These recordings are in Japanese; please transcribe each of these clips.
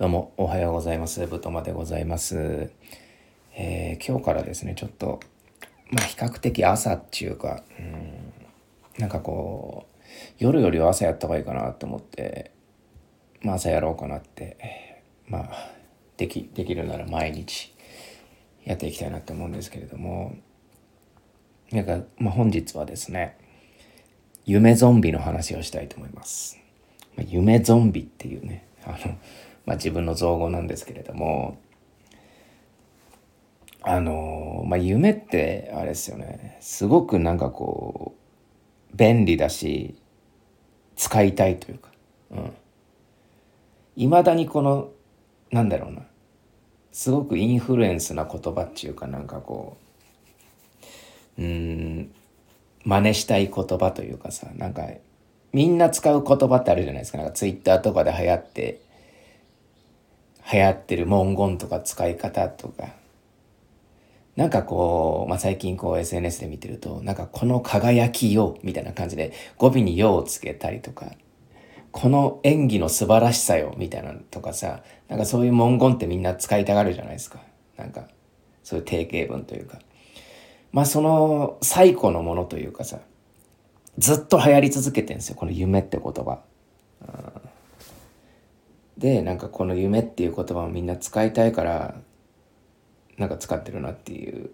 どうもおはようございます。ぶとまでございます。えー今日からですね、ちょっと、まあ比較的朝っていうか、うん、なんかこう、夜よりは朝やった方がいいかなと思って、まあ朝やろうかなって、まあ、でき、できるなら毎日やっていきたいなって思うんですけれども、なんか、まあ本日はですね、夢ゾンビの話をしたいと思います。ま夢ゾンビっていうね、あの、まあ自分の造語なんですけれども、あの、まあ夢ってあれですよね、すごくなんかこう、便利だし、使いたいというか、うん。未だにこの、なんだろうな、すごくインフルエンスな言葉っていうかなんかこう、うん、真似したい言葉というかさ、なんか、みんな使う言葉ってあるじゃないですか。なんかツイッターとかで流行って、流行ってる文言とか使い方とか。なんかこう、まあ、最近こう SNS で見てると、なんかこの輝きよみたいな感じで語尾によをつけたりとか、この演技の素晴らしさよみたいなとかさ、なんかそういう文言ってみんな使いたがるじゃないですか。なんか、そういう定型文というか。まあその最古のものというかさ、ずっと流行り続けてるんですよ、この夢って言葉。で、なんかこの夢っていう言葉をみんな使いたいから、なんか使ってるなっていう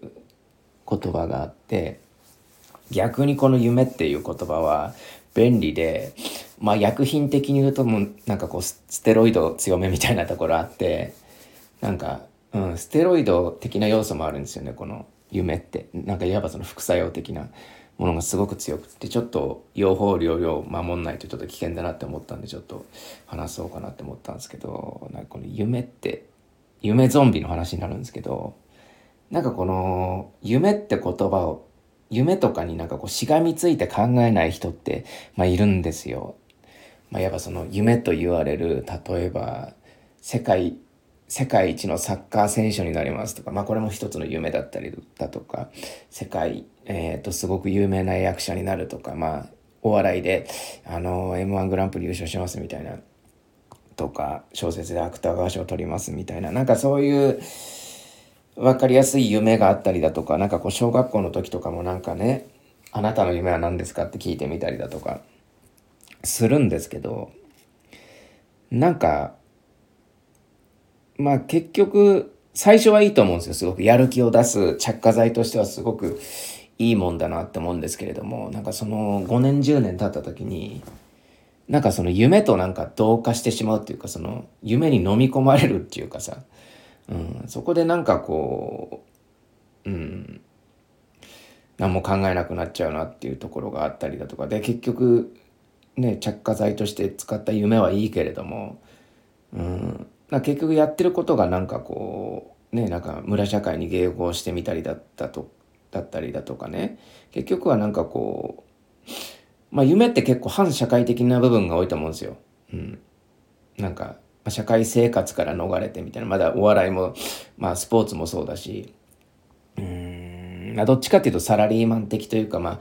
言葉があって、逆にこの夢っていう言葉は便利で、まあ薬品的に言うともうなんかこうスステロイド強めみたいなところあって、なんか、うん、ステロイド的な要素もあるんですよね、この夢って。なんかいわばその副作用的なものがすごく強くて、ちょっと用法量量守んないとちょっと危険だなって思ったんで、ちょっと話そうかなって思ったんですけど、なんかこの夢って、夢ゾンビの話になるんですけど、なんかこの夢って言葉を、夢とかになんかこうしがみついて考えない人って、まあいるんですよ。まあ、やっぱその夢と言われる、例えば、世界、世界一のサッカー選手になりますとか、まあこれも一つの夢だったりだとか、世界、えっ、と、すごく有名な役者になるとか、まあ、お笑いで、あの、M1 グランプリ優勝しますみたいな、とか、小説で芥川賞を取りますみたいな、なんかそういう、わかりやすい夢があったりだとか、なんかこう小学校の時とかもなんかね、あなたの夢は何ですかって聞いてみたりだとか、するんですけど、なんか、まあ結局、最初はいいと思うんですよ。すごくやる気を出す着火剤としてはすごくいいもんだなって思うんですけれども、なんかその5年10年経った時に、なんかその夢となんか同化してしまうっていうか、その夢に飲み込まれるっていうかさ、うん、そこでなんかこう、うん、何も考えなくなっちゃうなっていうところがあったりだとかで結局ね着火剤として使った夢はいいけれども、うん、なんか結局やってることがなんかこうねなんか村社会に迎合してみたりだったとだったりだとかね。結局はなんかこうまあ夢って結構反社会的な部分が多いと思うんですよ。うん、なんか社会生活から逃れてみたいな。まだお笑いも、まあ、スポーツもそうだし。うーん。どっちかっていうとサラリーマン的というかまあ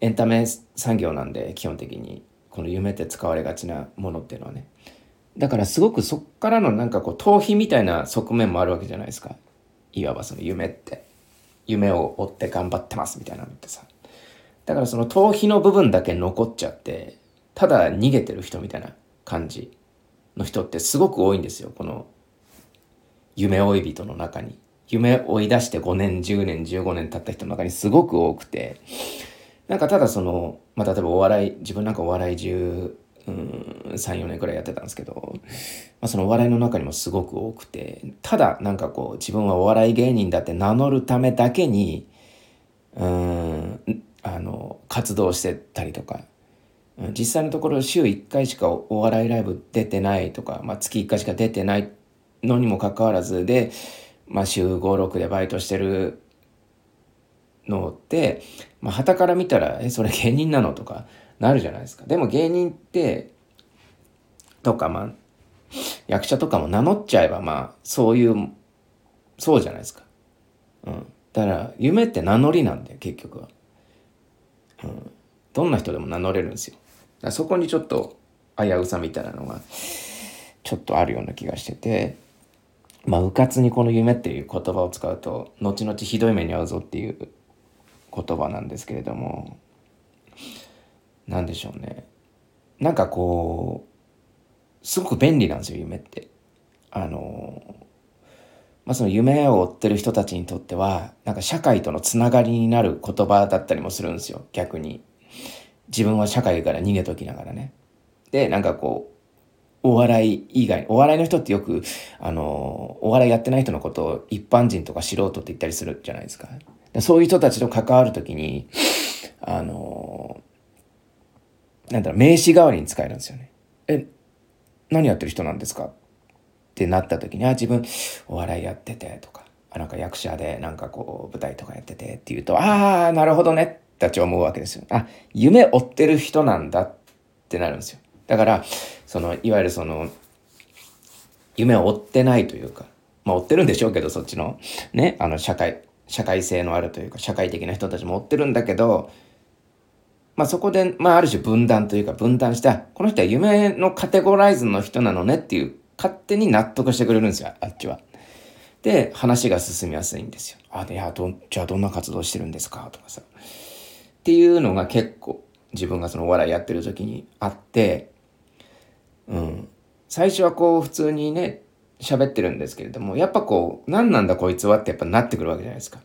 エンタメ産業なんで基本的に。この夢って使われがちなものっていうのはね。だからすごくそっからのなんかこう逃避みたいな側面もあるわけじゃないですか。いわばその夢って。夢を追って頑張ってますみたいなのってさ。だからその逃避の部分だけ残っちゃってただ逃げてる人みたいな感じの人ってすごく多いんですよ。この夢追い人の中に。夢追い出して5年10年15年経った人の中にすごく多くて。なんかただその、まあ、例えばお笑い自分なんかお笑い10 34年くらいやってたんですけど、まあ、そのお笑いの中にもすごく多くてただなんかこう自分はお笑い芸人だって名乗るためだけにうんあの活動してたりとか実際のところ週1回しかお笑いライブ出てないとか、まあ、月1回しか出てないのにもかかわらずで、まあ、週56でバイトしてるのって、まあ、から見たら、え、それ芸人なのとかなるじゃないですか。でも芸人って、とか、まあ、役者とかも名乗っちゃえば、まあ、そういう、そうじゃないですか。うん。だから、夢って名乗りなんだよ、結局は。うん。どんな人でも名乗れるんですよ。だそこにちょっと危うさみたいなのがちょっとあるような気がしててまあうかつにこの夢っていう言葉を使うと後々ひどい目に遭うぞっていう言葉なんですけれども何でしょうねなんかこうすごく便利なんですよ夢って。あのまあ、その夢を追ってる人たちにとってはなんか社会とのつながりになる言葉だったりもするんですよ逆に。自分は社会から逃げときながらね。でなんかこうお笑い以外、お笑いの人ってよく、あの、お笑いやってない人のことを一般人とか素人って言ったりするじゃないですか。そういう人たちと関わるときに、あの、なんだろう、名詞代わりに使えるんですよね。え、何やってる人なんですか？ってなった時に、あ、自分、お笑いやっててとか、あ、なんか役者でなんかこう、舞台とかやっててっていうと、ああ、なるほどね、って思うわけですよ。あ、夢追ってる人なんだってなるんですよ。だから、その、いわゆるその、夢を追ってないというか、まあ追ってるんでしょうけど、そっちの、ね、あの、社会、社会性のあるというか、社会的な人たちも追ってるんだけど、まあそこで、まあある種分断というか分断した、この人は夢のカテゴライズの人なのねっていう、勝手に納得してくれるんですよ、あっちは。で、話が進みやすいんですよ。あ、で、や、ど、じゃあどんな活動してるんですか？とかさ。っていうのが結構自分がそのお笑いやってる時にあって、うん。最初はこう普通にね、喋ってるんですけれども、やっぱこう、何なんだこいつはってやっぱなってくるわけじゃないですか。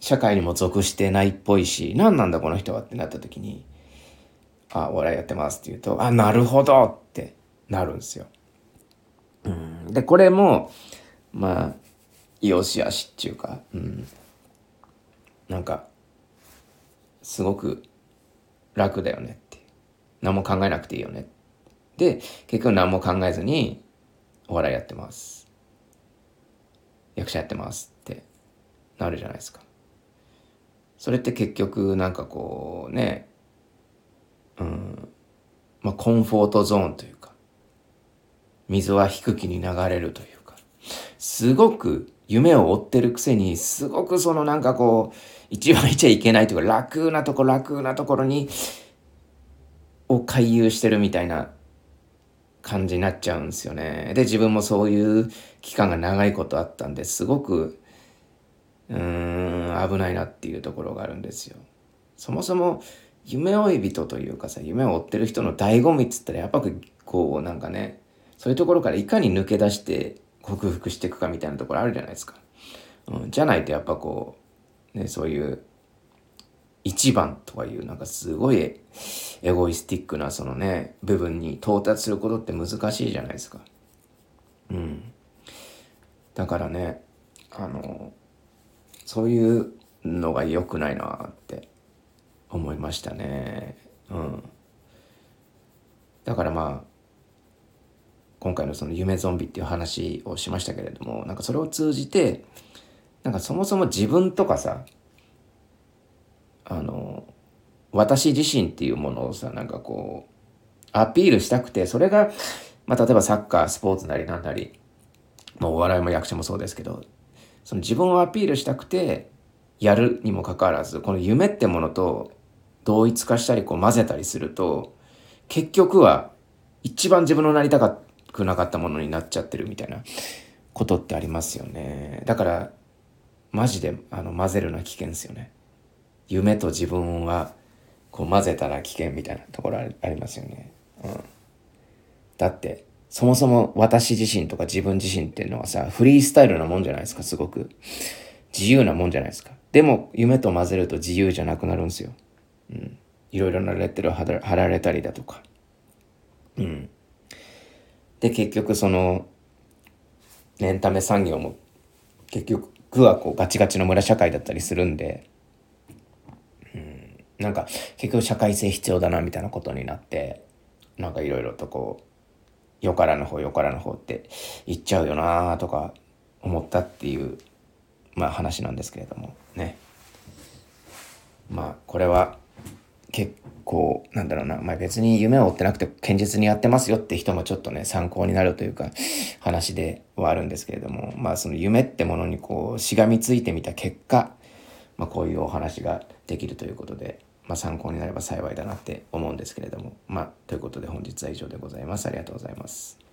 社会にも属してないっぽいし、何なんだこの人はってなった時に、あ、お笑いやってますって言うと、あ、なるほどってなるんですよ。うん。で、これも、まあ、よしあしっていうか、うん。なんか、すごく楽だよねって。何も考えなくていいよねで、結局何も考えずに、お笑いやってます。役者やってますってなるじゃないですか。それって結局なんかこうね、うん、まあコンフォートゾーンというか、水は低きに流れるというか、すごく夢を追ってるくせに、すごくそのなんかこう、一番いちゃいけないというか、楽なとこ楽なところに、を回遊してるみたいな感じになっちゃうんですよね。で、自分もそういう期間が長いことあったんですごく、うーん、危ないなっていうところがあるんですよ。そもそも夢追い人というかさ、夢を追ってる人の醍醐味っつったらやっぱこうなんかね、そういうところからいかに抜け出して克服していくかみたいなところあるじゃないですか。うん、じゃないとやっぱこう、ね、そういう一番とかいうなんかすごいエゴイスティックなそのね部分に到達することって難しいじゃないですか。うん。だからねあのそういうのが良くないなって思いましたね。うん。だからまあ今回のその夢ゾンビっていう話をしましたけれどもなんかそれを通じてなんかそもそも自分とかさあの私自身っていうものをさなんかこうアピールしたくてそれが、まあ、例えばサッカースポーツなりなんなり、まあ、お笑いも役者もそうですけどその自分をアピールしたくてやるにもかかわらずこの夢ってものと同一化したりこう混ぜたりすると結局は一番自分のなりたくなかったものになっちゃってるみたいなことってありますよねだからマジであの混ぜるのは危険ですよね夢と自分はこう混ぜたら危険みたいなところありますよね。うん。だって、そもそも私自身とか自分自身っていうのはさ、フリースタイルなもんじゃないですか、すごく。自由なもんじゃないですか。でも、夢と混ぜると自由じゃなくなるんですよ。うん。いろいろなレッテルを貼られたりだとか。うん。で、結局その、エンタメ産業も結局はこうガチガチの村社会だったりするんで、うんなんか結局社会性必要だなみたいなことになってなんかいろいろとこうよからぬ方よからぬ方って言っちゃうよなとか思ったっていうまあ話なんですけれども。ね。まあこれは結構なんだろうな、まあ、別に夢を追ってなくて堅実にやってますよって人もちょっとね参考になるというか話ではあるんですけれども。まあその夢ってものにこうしがみついてみた結果、まあ、こういうお話ができるということで。まあ、参考になれば幸いだなって思うんですけれどもまあということで本日は以上でございますありがとうございます。